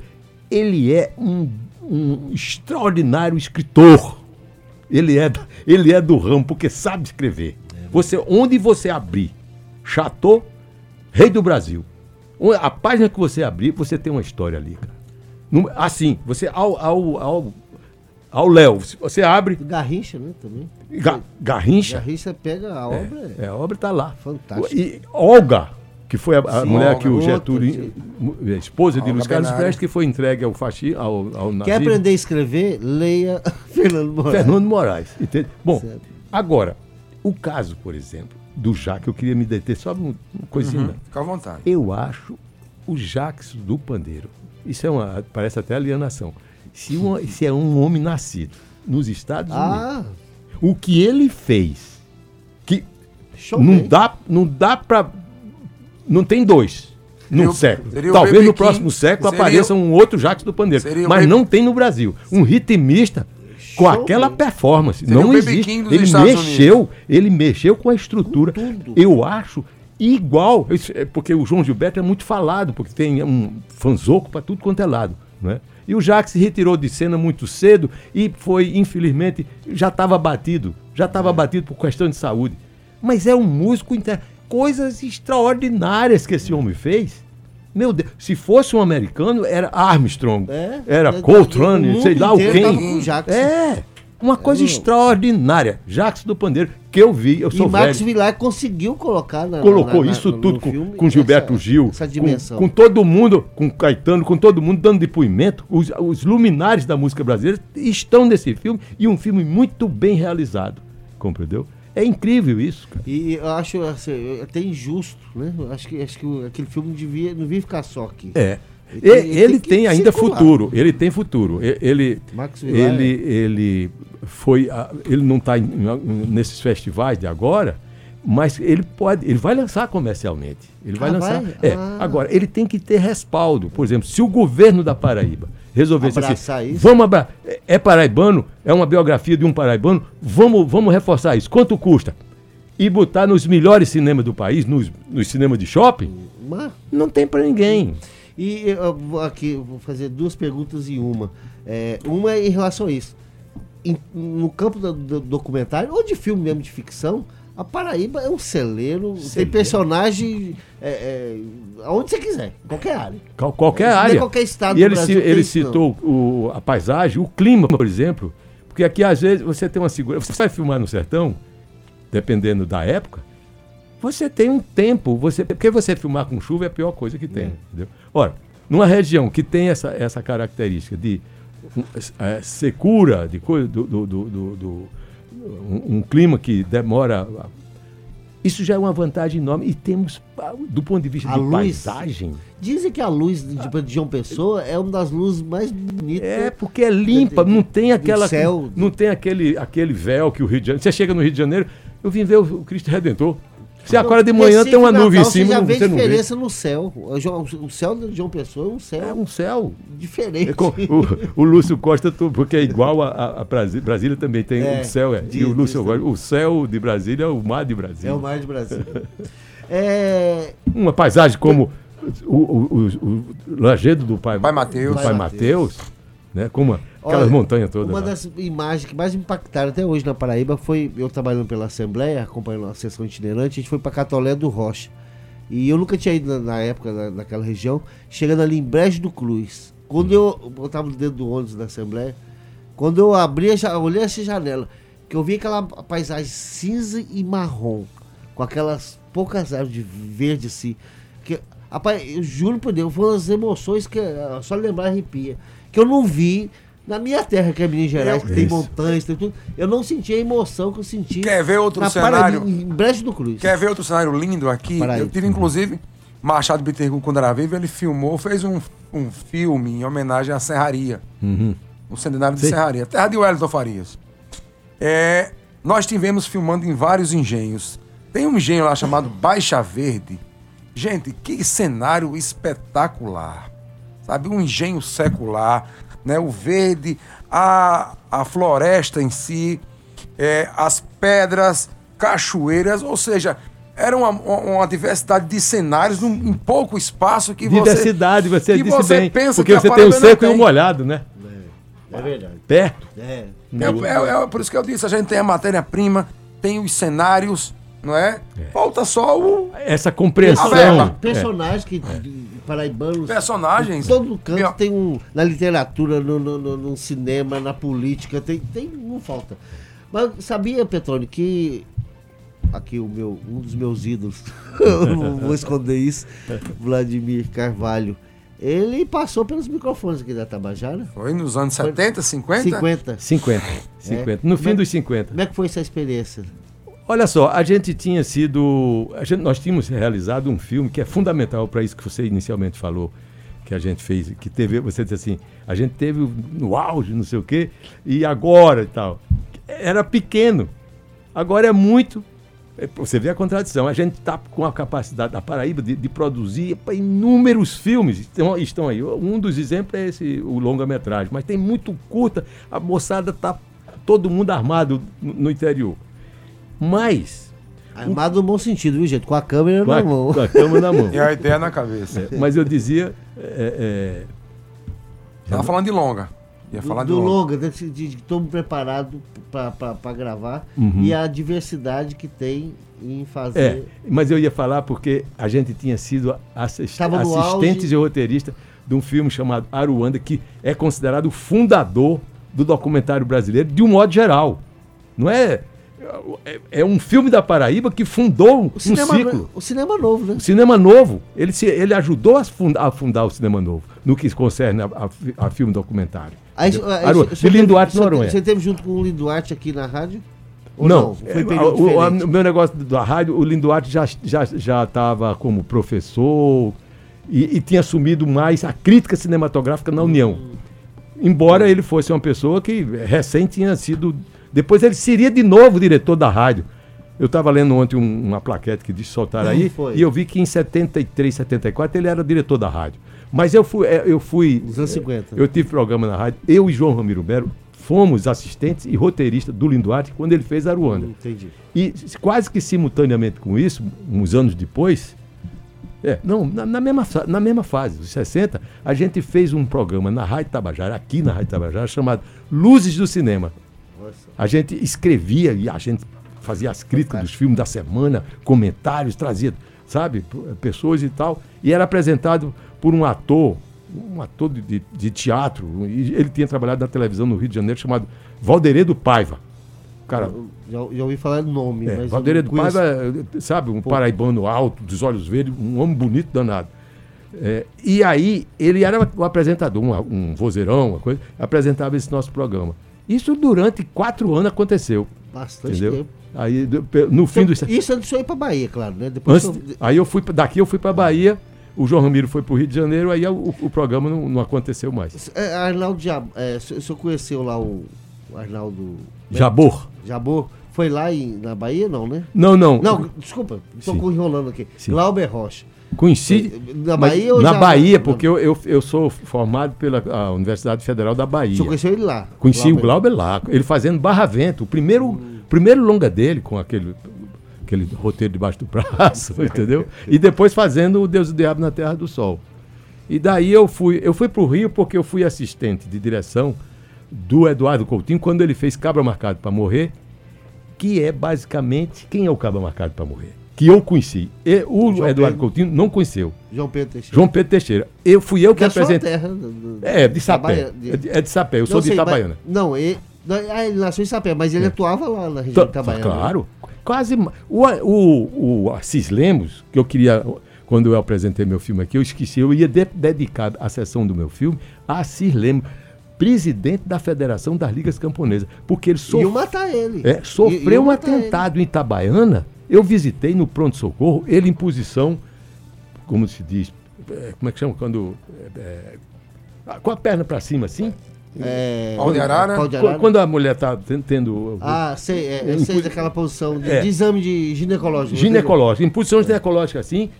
Speaker 2: Ele é um, um extraordinário escritor. Ele é, ele é do ramo, porque sabe escrever. Você, onde você abrir, Chateau, Rei do Brasil. A página que você abrir, você tem uma história ali, cara. Assim, você ao ao ao ao Léo, se você abre
Speaker 1: Garrincha, né? Também.
Speaker 2: Ga- Garrincha,
Speaker 1: Garrincha pega a obra.
Speaker 2: é, a obra está lá.
Speaker 1: Fantástico.
Speaker 2: E Olga, que foi a, a
Speaker 1: Sim,
Speaker 2: mulher que o Getúlio, mu- a esposa de Luiz Carlos. Prestes, que foi entregue ao fascismo, ao, ao nazismo.
Speaker 1: Quer aprender a escrever? Leia Fernando Moraes.
Speaker 2: Fernando Moraes. Entende? Bom,
Speaker 1: Certo.
Speaker 2: agora, o caso, por exemplo, do Jaque, eu queria me deter só uma coisinha.
Speaker 3: Uhum. Fica à vontade.
Speaker 2: Eu acho o Jax do pandeiro. Isso é uma. Parece até alienação. Se, uma- se é um homem nascido nos Estados Unidos,
Speaker 1: Ah,
Speaker 2: o que ele fez, que
Speaker 1: show
Speaker 2: não
Speaker 1: bem.
Speaker 2: dá, não dá pra. Não tem dois
Speaker 3: Seria
Speaker 2: num século. Talvez no
Speaker 3: King,
Speaker 2: próximo século
Speaker 3: seria
Speaker 2: apareça um outro Jax do pandeiro. Mas não tem no Brasil. Um ritmista com aquela performance.
Speaker 3: Seria
Speaker 2: não existe. Ele
Speaker 3: Estados
Speaker 2: mexeu, ele mexeu com a estrutura.
Speaker 1: Com tudo.
Speaker 2: Eu acho igual, é porque o João Gilberto é muito falado, porque tem um fanzoco para tudo quanto é lado. Né? E o Jacques se retirou de cena muito cedo e foi, infelizmente, já estava batido, já estava batido por questão de saúde. Mas é um músico, inter... coisas extraordinárias que esse homem fez. Meu Deus, se fosse um americano, era Armstrong,
Speaker 1: É,
Speaker 2: era
Speaker 1: é,
Speaker 2: Coltrane, sei lá o quem.
Speaker 1: com.
Speaker 2: É, uma coisa
Speaker 1: Não.
Speaker 2: extraordinária. Jacques do Pandeiro, que eu vi, eu
Speaker 1: E
Speaker 2: sou
Speaker 1: Marcos
Speaker 2: velho
Speaker 1: Vilar conseguiu colocar na,
Speaker 2: colocou
Speaker 1: na- na-
Speaker 2: isso
Speaker 1: no
Speaker 2: tudo com, com Gilberto
Speaker 1: essa-
Speaker 2: Gil,
Speaker 1: Essa
Speaker 2: com-
Speaker 1: dimensão.
Speaker 2: Com, todo mundo, com Caetano, com todo mundo dando depoimento. Os, os luminares da música brasileira estão nesse filme e um filme muito bem realizado. Compreendeu? É incrível isso, cara.
Speaker 1: E eu acho assim, até injusto, né? Eu acho que, acho que aquele filme devia, não devia ficar só aqui.
Speaker 2: É.
Speaker 1: Ele tem-
Speaker 2: Ele,
Speaker 1: ele tem
Speaker 2: tem ainda
Speaker 1: circular.
Speaker 2: futuro. Ele tem futuro. Ele, ele, ele foi. Ele não está nesses festivais de agora, mas ele pode. Ele vai lançar comercialmente. Ele vai
Speaker 1: Ah,
Speaker 2: lançar.
Speaker 1: vai?
Speaker 2: É.
Speaker 1: Ah.
Speaker 2: Agora, ele tem que ter respaldo. Por exemplo, se o governo da Paraíba resolvesse
Speaker 1: Abraçar
Speaker 2: assim,
Speaker 1: isso.
Speaker 2: vamos abra é- é paraibano, é uma biografia de um paraibano, vamos, vamos reforçar isso. Quanto custa? E botar nos melhores cinemas do país, nos, nos cinemas de shopping,
Speaker 1: Mas-
Speaker 2: não tem para ninguém.
Speaker 1: E eu vou aqui eu vou fazer duas perguntas em uma. É, uma é em relação a isso. Em- no campo do, do documentário, ou de filme mesmo de ficção, a Paraíba é um celeiro, tem
Speaker 2: Celeiro.
Speaker 1: personagem é, é, aonde você quiser, qualquer área.
Speaker 2: Qual- qualquer
Speaker 1: é
Speaker 2: área.
Speaker 1: qualquer estado
Speaker 2: e
Speaker 1: do
Speaker 2: ele,
Speaker 1: Brasil tem
Speaker 2: ele
Speaker 1: isso,
Speaker 2: citou o, a paisagem, o clima, por exemplo. Porque aqui, às vezes, você tem uma segurança. Você vai filmar no sertão, dependendo da época, você tem um tempo. Você, porque você filmar com chuva é a pior coisa que tem. Entendeu? Ora, numa região que tem essa, essa característica de é, secura, de coisa, do, do, do, do um, um, clima que demora. Isso já é uma vantagem enorme. E temos, do ponto de vista a de luz, paisagem.
Speaker 1: Dizem que a luz de, de João Pessoa é uma das luzes mais bonitas.
Speaker 2: É, porque é limpa, não tem aquela. Céu. Não tem aquele, aquele véu que o Rio de Janeiro. Você chega no Rio de Janeiro, eu vim ver o Cristo Redentor. Você acorda de manhã, Recife, tem uma nuvem em cima. Você já
Speaker 1: vê você diferença no céu. O céu de João Pessoa é um céu.
Speaker 2: É um céu.
Speaker 1: Diferente. É
Speaker 2: com, o, o, Lúcio Costa, porque é igual a, a Brasília, Brasília também tem é, um céu. É. De, e o Lúcio Costa, o céu de Brasília é o mar de Brasília.
Speaker 1: É o mar de Brasília. é...
Speaker 2: Uma paisagem como o, o, o, o Lajedo do Pai,
Speaker 3: Pai Mateus.
Speaker 2: Do Pai Mateus, né? Como Aquelas montanhas todas.
Speaker 1: Uma lá. das imagens que mais me impactaram até hoje na Paraíba foi eu trabalhando pela Assembleia, acompanhando a sessão itinerante, a gente foi para Catolé do Rocha. E eu nunca tinha ido na, na época na, naquela região, chegando ali em Brejo do Cruz. Quando eu botava dentro do ônibus da Assembleia, quando eu abri, já olhei essa janela, que eu vi aquela paisagem cinza e marrom, com aquelas poucas árvores de verde assim. Que, rapaz, eu juro por Deus, foram as emoções que só lembrar arrepia. Que eu não vi na minha terra, que é Minas Gerais, que tem montanhas, tem tudo, eu não senti a emoção que eu senti.
Speaker 3: Quer ver outro cenário?
Speaker 1: Paraíba, em Brejo do Cruz.
Speaker 3: Quer ver outro cenário lindo aqui? Paraíba. Eu tive, inclusive, Machado Bittencourt, quando era vivo, ele filmou, fez um, um filme em homenagem à Serraria. Uhum. O centenário de Serraria. Terra de Wellington Farias. É, nós tivemos filmando em vários engenhos. Tem um engenho lá chamado Baixa Verde. Gente, que cenário espetacular. Sabe, um engenho secular né, o verde, a, a floresta em si, é, as pedras, cachoeiras, ou seja, era uma, uma, diversidade de cenários num, em pouco espaço que
Speaker 2: diversidade, você, você disse você bem, pensa porque você tem o seco e o molhado, né?
Speaker 1: É, é verdade.
Speaker 2: Perto.
Speaker 3: É. É, é, é. por isso que eu disse, a gente tem a matéria-prima, tem os cenários, não é? é. Falta só o...
Speaker 2: Essa compreensão.
Speaker 1: Personagens que paraibanos.
Speaker 3: Personagens.
Speaker 1: todo canto Meu... tem um. Na literatura, no, no, no, no, cinema, na política, tem, tem. Não falta. Mas sabia, Petrônio, que. Aqui o meu, um dos meus ídolos, não vou esconder isso, Vladimir Carvalho. Ele passou pelos microfones aqui da Tabajara.
Speaker 3: Foi nos anos foi 70, 50?
Speaker 2: 50. 50. 50. No fim dos 50.
Speaker 1: Como é que foi essa experiência?
Speaker 2: Olha só, a gente tinha sido. Gente, nós tínhamos realizado um filme que é fundamental para isso que você inicialmente falou, que a gente fez, que teve, você disse assim, a gente teve no auge, não sei o quê, e agora e tal. Era pequeno. Agora é muito. É, você vê a contradição. A gente está com a capacidade da Paraíba de, de produzir inúmeros filmes. Estão, estão aí. Um dos exemplos é esse, o longa-metragem. Mas tem muito curta. A moçada está todo mundo armado no, no interior. Mas.
Speaker 1: Armado no bom sentido, viu, gente? Com a câmera
Speaker 2: com
Speaker 1: na a, mão.
Speaker 2: Com a câmera na mão.
Speaker 3: e a ideia na cabeça.
Speaker 2: É, mas eu dizia. É,
Speaker 3: é, falando de longa. Ia falar
Speaker 1: do,
Speaker 3: de
Speaker 1: longa, de, de, de todo preparado para gravar. Uhum. E a diversidade que tem em fazer. É,
Speaker 2: mas eu ia falar porque a gente tinha sido assist, assistentes e roteiristas de um filme chamado Aruanda, que é considerado o fundador do documentário brasileiro de um modo geral. Não é é, é, um filme da Paraíba que fundou o um cinema, ciclo.
Speaker 1: O cinema novo, né?
Speaker 2: O cinema novo. Ele, se, ele ajudou a fundar, a fundar o cinema novo, no que concerne a, a, a filme documentário.
Speaker 1: Aí, aí, de Lindo Arte Noronha. Você teve junto com o Lindo Arte aqui na rádio?
Speaker 2: Ou não, não? Foi é, o, o, meu negócio da rádio, o Lindo Arte já estava já, já como professor e, e, tinha assumido mais a crítica cinematográfica na União. Hum. Embora ele fosse uma pessoa que recém tinha sido depois ele seria de novo diretor da rádio. Eu estava lendo ontem um, uma plaquete que disse soltar aí, e eu vi que em 73, 74 ele era diretor da rádio. Mas eu fui. É, eu fui.
Speaker 1: Nos anos 50.
Speaker 2: Eu tive programa na rádio, eu e João Ramiro Bero fomos assistentes e roteiristas do Linduarte quando ele fez Aruanda.
Speaker 1: Entendi.
Speaker 2: E quase que simultaneamente com isso, uns anos depois, é, não, na, na, mesma, na mesma fase, os 60, a gente fez um programa na Rádio Tabajara, aqui na Rádio Tabajara, chamado Luzes do Cinema. A gente escrevia e a gente fazia as críticas dos filmes da semana, comentários, trazia, sabe, pessoas e tal. E era apresentado por um ator, um ator de, de, de teatro. ele tinha trabalhado na televisão no Rio de Janeiro, chamado Valderedo Paiva.
Speaker 1: Cara, já, já ouvi falar do nome,
Speaker 2: é, mas. Valderedo Paiva, sabe, um paraibano alto, dos olhos verdes, um homem bonito danado. É, e aí, ele era o apresentador, um, um vozeirão, uma coisa, apresentava esse nosso programa. Isso durante quatro anos aconteceu.
Speaker 1: Bastante
Speaker 2: Entendeu?
Speaker 1: tempo.
Speaker 2: Aí, no fim
Speaker 1: Então,
Speaker 2: do.
Speaker 1: Isso antes de eu ir pra Bahia, claro, né? Depois
Speaker 2: Antes-
Speaker 1: eu-
Speaker 2: aí eu fui, daqui eu fui para Bahia, o João Ramiro foi para o Rio de Janeiro, aí o, o programa não, não aconteceu mais.
Speaker 1: É, Arnaldo é, o senhor conheceu lá o, o Arnaldo
Speaker 2: Jabor?
Speaker 1: Jabor? Foi lá em, na Bahia, não, né?
Speaker 2: Não, não.
Speaker 1: Não, desculpa, estou enrolando aqui.
Speaker 2: Sim.
Speaker 1: Glauber Rocha.
Speaker 2: Conheci.
Speaker 1: Na
Speaker 2: mas
Speaker 1: Bahia ou
Speaker 2: Na
Speaker 1: já-
Speaker 2: Bahia, porque eu, eu, eu sou formado pela Universidade Federal da Bahia.
Speaker 1: senhor conheceu ele lá?
Speaker 2: Conheci o Glauber lá, ele fazendo Barra Vento, o primeiro, primeiro longa dele, com aquele, aquele roteiro debaixo do braço, entendeu? E depois fazendo o Deus e o Diabo na Terra do Sol. E daí eu fui, eu fui para o Rio porque eu fui assistente de direção do Eduardo Coutinho quando ele fez Cabra Marcado para Morrer, que é basicamente quem é o Cabra Marcado para Morrer, que eu conheci. E o
Speaker 1: João
Speaker 2: Eduardo
Speaker 1: Pedro.
Speaker 2: Coutinho não conheceu.
Speaker 1: João Pedro Teixeira.
Speaker 2: João Pedro Teixeira. Eu fui eu que
Speaker 1: Que é
Speaker 2: apresentei.
Speaker 1: terra. do- do-
Speaker 2: É, de Sapé. É de, é de Sapé, eu sou
Speaker 1: Não
Speaker 2: de
Speaker 1: sei, mas-
Speaker 2: Itabaiana.
Speaker 1: Não, ele, ah, ele nasceu em Sapé, mas ele atuava lá na região
Speaker 2: Tá-
Speaker 1: de Itabaiana. né?
Speaker 2: Claro. Quase. O, o, o Assis Lemos, que eu queria. Quando eu apresentei meu filme aqui, eu esqueci. Eu ia de- dedicar a sessão do meu filme a Assis Lemos, presidente da Federação das Ligas Camponesas. Porque ele
Speaker 1: Iam
Speaker 2: sof-
Speaker 1: matar ele.
Speaker 2: é, sofreu um
Speaker 1: matar ele.
Speaker 2: atentado em Itabaiana. Eu visitei no pronto-socorro, ele em posição, como se diz, é, como é que chama? Quando. é, é, com a perna para cima, assim.
Speaker 1: É,
Speaker 3: Pau de arara?
Speaker 1: Pau de
Speaker 2: Qu-
Speaker 1: arara.
Speaker 2: Quando a mulher está tendo.
Speaker 1: Ah, sei, é, eu
Speaker 2: Em
Speaker 1: sei daquela posição de,
Speaker 2: É.
Speaker 1: de exame de ginecológico.
Speaker 2: ginecológica, em posição ginecológica assim,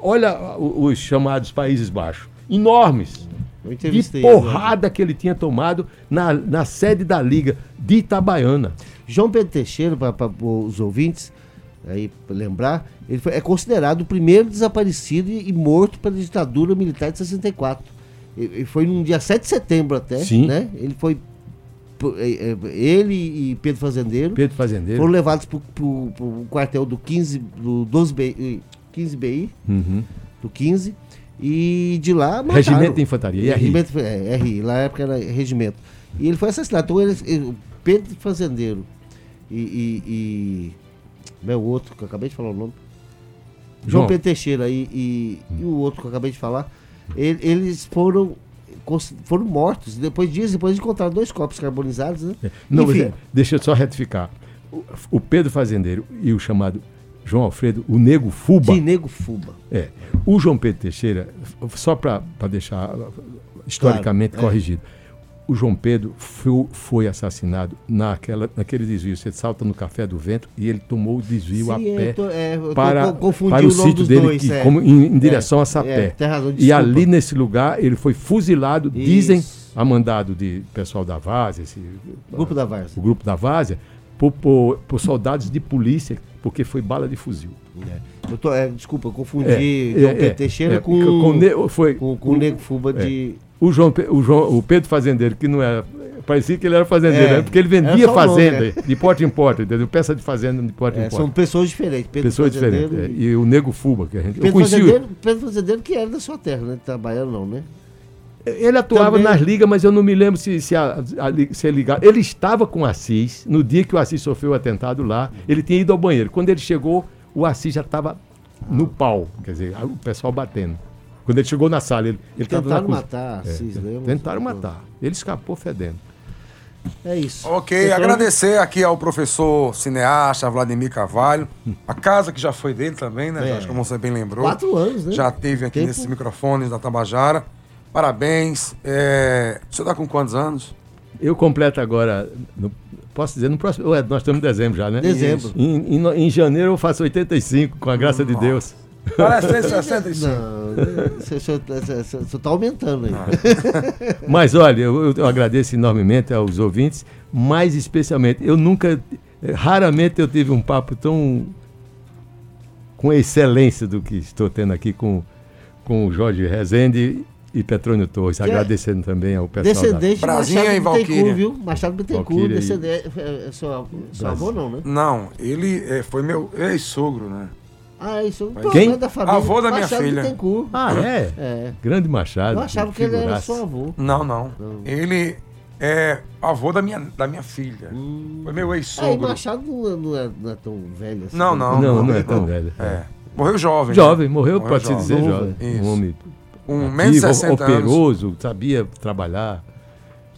Speaker 2: olha os chamados Países Baixos, enormes, de
Speaker 1: ele,
Speaker 2: porrada que ele tinha tomado na, na sede da Liga de Itabaiana.
Speaker 1: João Pedro Teixeira, para os ouvintes aí lembrar, ele foi- é considerado o primeiro desaparecido e, e morto pela ditadura militar de 64. Ele ele foi no dia 7 de setembro até,
Speaker 2: Sim.
Speaker 1: né? Ele foi é, é, ele e Pedro Fazendeiro
Speaker 2: Pedro Fazendeiro.
Speaker 1: foram levados para o quartel do 15 do 12 BI, 15 BI,
Speaker 2: Uhum.
Speaker 1: do 15 e de lá mataram.
Speaker 2: Regimento de Infantaria, RI.
Speaker 1: Regimento, é, RI, lá na época era regimento. E ele foi assassinado. Então, ele, ele- o Pedro Fazendeiro e, e, e- como é o outro, que eu acabei de falar o nome. João
Speaker 2: João.
Speaker 1: Pedro Teixeira e, e, e o outro que eu acabei de falar, ele- eles foram, foram mortos. Depois dias depois encontraram dois corpos carbonizados, né?
Speaker 2: Não, mas
Speaker 1: Enfim,
Speaker 2: é, deixa eu só retificar. O, o Pedro Fazendeiro e o chamado João Alfredo, o Nego Fuba.
Speaker 1: de Nego Fuba.
Speaker 2: É. O João Pedro Teixeira, só para deixar historicamente
Speaker 1: Claro, é.
Speaker 2: corrigido, o João Pedro foi, foi assassinado naquela, naquele desvio. Você salta no Café do Vento e ele tomou o desvio
Speaker 1: Sim,
Speaker 2: a pé
Speaker 1: tô- é,
Speaker 2: para, para o,
Speaker 1: o
Speaker 2: sítio dele,
Speaker 1: dois,
Speaker 2: que,
Speaker 1: é.
Speaker 2: como em, em direção
Speaker 1: É,
Speaker 2: a Sapé.
Speaker 1: é, tem razão,
Speaker 2: e ali nesse lugar ele foi fuzilado, dizem,
Speaker 1: Isso.
Speaker 2: a mandado de pessoal da Várzea, esse,
Speaker 1: Grupo da
Speaker 2: o
Speaker 1: Várzea.
Speaker 2: grupo da Várzea, por, por, por soldados de polícia, porque foi bala de fuzil.
Speaker 1: Eu tô- é, desculpa, eu confundi
Speaker 2: É,
Speaker 1: João
Speaker 2: é,
Speaker 1: Pedro
Speaker 2: é,
Speaker 1: Teixeira
Speaker 2: é,
Speaker 1: com,
Speaker 2: com foi-
Speaker 1: com, com o Nego Fuba
Speaker 2: é.
Speaker 1: de.
Speaker 2: O João, o João, o Pedro Fazendeiro, que não era. Parecia que ele era fazendeiro,
Speaker 1: É,
Speaker 2: né? porque ele vendia
Speaker 1: o nome,
Speaker 2: fazenda
Speaker 1: é.
Speaker 2: de porta em porta, entendeu? Peça de fazenda de porta
Speaker 1: É,
Speaker 2: em
Speaker 1: são
Speaker 2: porta.
Speaker 1: pessoas diferentes. Pedro
Speaker 2: Pessoas diferentes. é.
Speaker 1: e-
Speaker 2: E o Nego Fuba, que a gente. eu
Speaker 1: Pedro
Speaker 2: conheci. o-
Speaker 1: Fazendeiro, Pedro Fazendeiro que era da sua terra, né? Trabalhando não, né?
Speaker 2: Ele atuava
Speaker 1: Também-
Speaker 2: nas ligas, mas eu não me lembro se, se, a, a, se é ligado. Ele estava com o Assis, no dia que o Assis sofreu o atentado lá, ele tinha ido ao banheiro. Quando ele chegou, o Assis já estava no pau, quer dizer, o pessoal batendo. Quando ele chegou na sala, ele ele
Speaker 1: Tentaram matar,
Speaker 2: É,
Speaker 1: Assis Lemos.
Speaker 2: Tentaram matar. Ele escapou fedendo.
Speaker 1: É isso.
Speaker 3: Ok,
Speaker 1: Então,
Speaker 3: agradecer aqui ao professor cineasta Vladimir Carvalho, a casa que já foi dele também, né?
Speaker 1: É.
Speaker 3: Acho que você bem lembrou.
Speaker 1: Quatro anos, né?
Speaker 3: Já teve aqui
Speaker 1: Tempo.
Speaker 3: nesses microfones da Tabajara. Parabéns. É... O senhor tá com quantos anos?
Speaker 2: Eu completo agora, no- posso dizer, no próximo. Ué, nós estamos em dezembro já, né?
Speaker 1: Dezembro.
Speaker 2: Em, em em janeiro eu faço 85, com a graça de Deus.
Speaker 3: Parece ter 65.
Speaker 1: Não, você está aumentando aí.
Speaker 2: Mas olha, eu, eu agradeço enormemente aos ouvintes, mais especialmente, eu nunca, eh, raramente eu tive um papo tão com a excelência do que estou tendo aqui com, com o Jorge Rezende e Petrônio Torres,
Speaker 1: Que é
Speaker 2: agradecendo também ao pessoal da...
Speaker 1: Descendente de
Speaker 3: Brasinha
Speaker 1: Machado
Speaker 3: e
Speaker 1: Bittencourt,
Speaker 3: Valquíria.
Speaker 1: viu? Machado Bittencourt,
Speaker 2: Valquíria e-
Speaker 1: descendente. É, é seu, seu avô não, né?
Speaker 3: Não, ele é, foi meu ex-sogro, né?
Speaker 1: Ah, isso.
Speaker 2: Quem?
Speaker 1: é da família.
Speaker 3: Avô da minha
Speaker 1: Machado
Speaker 3: filha.
Speaker 1: Bittencourt.
Speaker 2: Ah, é?
Speaker 1: É.
Speaker 2: Grande Machado.
Speaker 1: Eu achava que ele era seu avô.
Speaker 3: Não, não. Ele é avô da minha, da minha filha. Foi meu
Speaker 1: É, e
Speaker 3: ex-sogro.
Speaker 1: Machado não é, não é- não é tão velho assim.
Speaker 3: Não, não.
Speaker 2: Não, não é
Speaker 3: Ele
Speaker 2: tão velho.
Speaker 3: É. Morreu jovem. né?
Speaker 2: Jovem, morreu, pode-se
Speaker 3: jovem.
Speaker 2: dizer
Speaker 1: Novo,
Speaker 2: jovem.
Speaker 3: Isso.
Speaker 2: Um homem
Speaker 3: com menos de 60 anos.
Speaker 2: operoso, sabia trabalhar.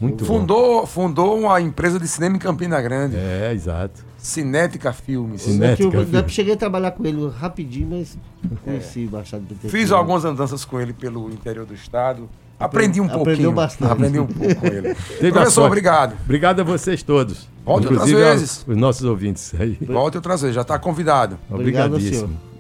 Speaker 2: Muito bom.
Speaker 3: Fundou, fundou uma empresa de cinema em Campina Grande.
Speaker 2: É, exato.
Speaker 3: Cinética Filmes.
Speaker 2: Cinética.
Speaker 1: Eu,
Speaker 2: filho.
Speaker 1: cheguei a trabalhar com ele rapidinho, mas conheci Machado de
Speaker 3: Fiz algumas andanças com ele pelo interior do estado. Aprendi um
Speaker 1: Aprendeu
Speaker 3: pouquinho.
Speaker 1: bastante.
Speaker 3: Aprendi um pouco com ele. Professor,
Speaker 2: sorte.
Speaker 3: obrigado.
Speaker 2: Obrigado a vocês todos.
Speaker 3: Volte outras
Speaker 2: Inclusive
Speaker 3: vezes.
Speaker 2: aos- os nossos ouvintes aí.
Speaker 3: Volte outras vezes, já está convidado.
Speaker 1: Obrigado,
Speaker 2: Obrigadíssimo.
Speaker 1: senhor.